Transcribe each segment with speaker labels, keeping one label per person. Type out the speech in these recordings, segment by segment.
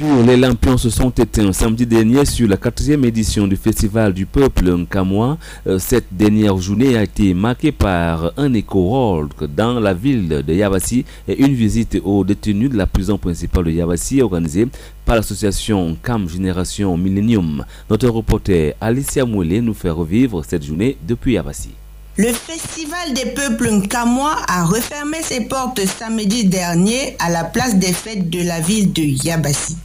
Speaker 1: Les lampions se sont éteints samedi dernier sur la quatrième édition du Festival du Peuple Nkamwa. Euh, cette dernière journée a été marquée par un éco-world dans la ville de Yabassi et une visite aux détenus de la prison principale de Yabassi organisée par l'association CAM Génération Millennium. Notre reporter Alicia Moulet nous fait revivre cette journée depuis Yabassi.
Speaker 2: Le Festival des peuples Nkamwa a refermé ses portes samedi dernier à la place des fêtes de la ville de Yabassi.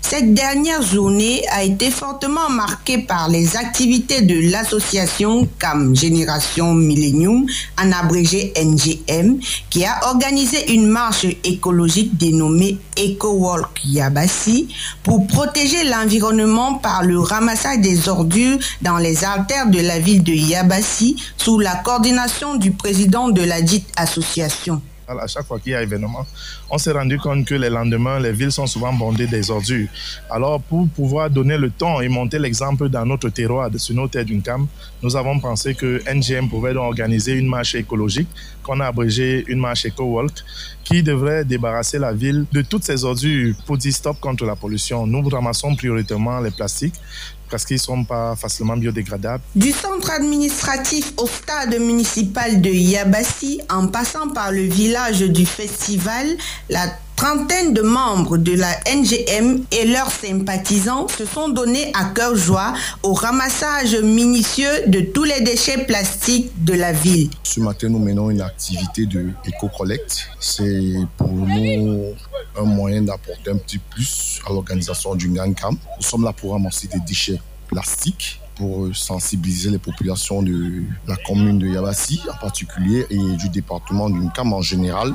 Speaker 2: Cette dernière journée a été fortement marquée par les activités de l'association CAM Génération Millennium, en abrégé NGM, qui a organisé une marche écologique dénommée Eco Walk Yabassi pour protéger l'environnement par le ramassage des ordures dans les artères de la ville de Yabassi sous la coordination du président de la dite association
Speaker 3: à chaque fois qu'il y a événement, on s'est rendu compte que les lendemains, les villes sont souvent bondées des ordures. Alors, pour pouvoir donner le temps et monter l'exemple dans notre terroir, sur nos terres d'une cam, nous avons pensé que NGM pouvait organiser une marche écologique, qu'on a abrégé une marche éco-walk, qui devrait débarrasser la ville de toutes ces ordures pour dire stop contre la pollution. Nous ramassons prioritairement les plastiques, parce qu'ils ne sont pas facilement biodégradables.
Speaker 2: Du centre administratif au stade municipal de Yabassi, en passant par le village du festival, la trentaine de membres de la NGM et leurs sympathisants se sont donnés à cœur joie au ramassage minutieux de tous les déchets plastiques de la ville.
Speaker 4: Ce matin, nous menons une activité de éco-collecte. C'est pour nous un moyen d'apporter un petit plus à l'organisation du Camp. Nous sommes là pour ramasser des déchets plastiques pour sensibiliser les populations de la commune de Yabassi en particulier et du département du Cam en général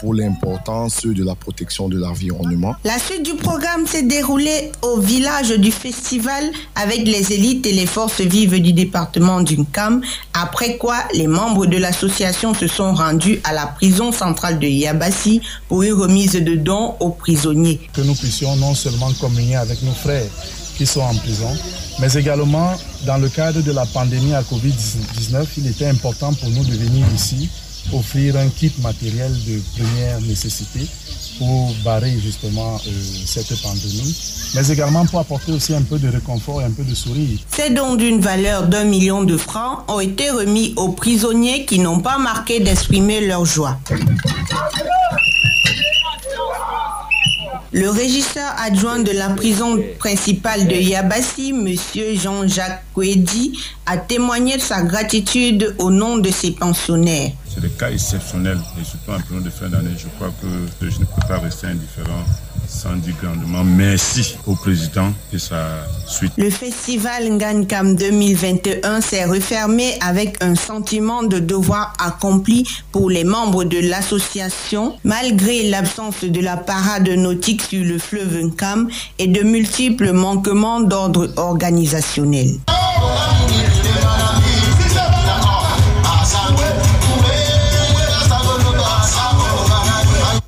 Speaker 4: pour l'importance de la protection de l'environnement.
Speaker 2: La suite du programme s'est déroulée au village du festival avec les élites et les forces vives du département d'Uncam, après quoi les membres de l'association se sont rendus à la prison centrale de Yabassi pour une remise de dons aux prisonniers.
Speaker 3: Que nous puissions non seulement communier avec nos frères qui sont en prison, mais également dans le cadre de la pandémie à Covid-19, il était important pour nous de venir ici offrir un kit matériel de première nécessité pour barrer justement euh, cette pandémie, mais également pour apporter aussi un peu de réconfort et un peu de sourire.
Speaker 2: Ces dons d'une valeur d'un million de francs ont été remis aux prisonniers qui n'ont pas marqué d'exprimer leur joie. Le régisseur adjoint de la prison principale de Yabassi, M. Jean-Jacques Kouedi, a témoigné de sa gratitude au nom de ses pensionnaires.
Speaker 5: C'est des cas exceptionnels et surtout en période de fin d'année, je crois que je ne peux pas rester indifférent sans dire grandement merci au président et sa suite.
Speaker 2: Le festival Ngankam 2021 s'est refermé avec un sentiment de devoir accompli pour les membres de l'association, malgré l'absence de la parade nautique sur le fleuve Nkam et de multiples manquements d'ordre organisationnel.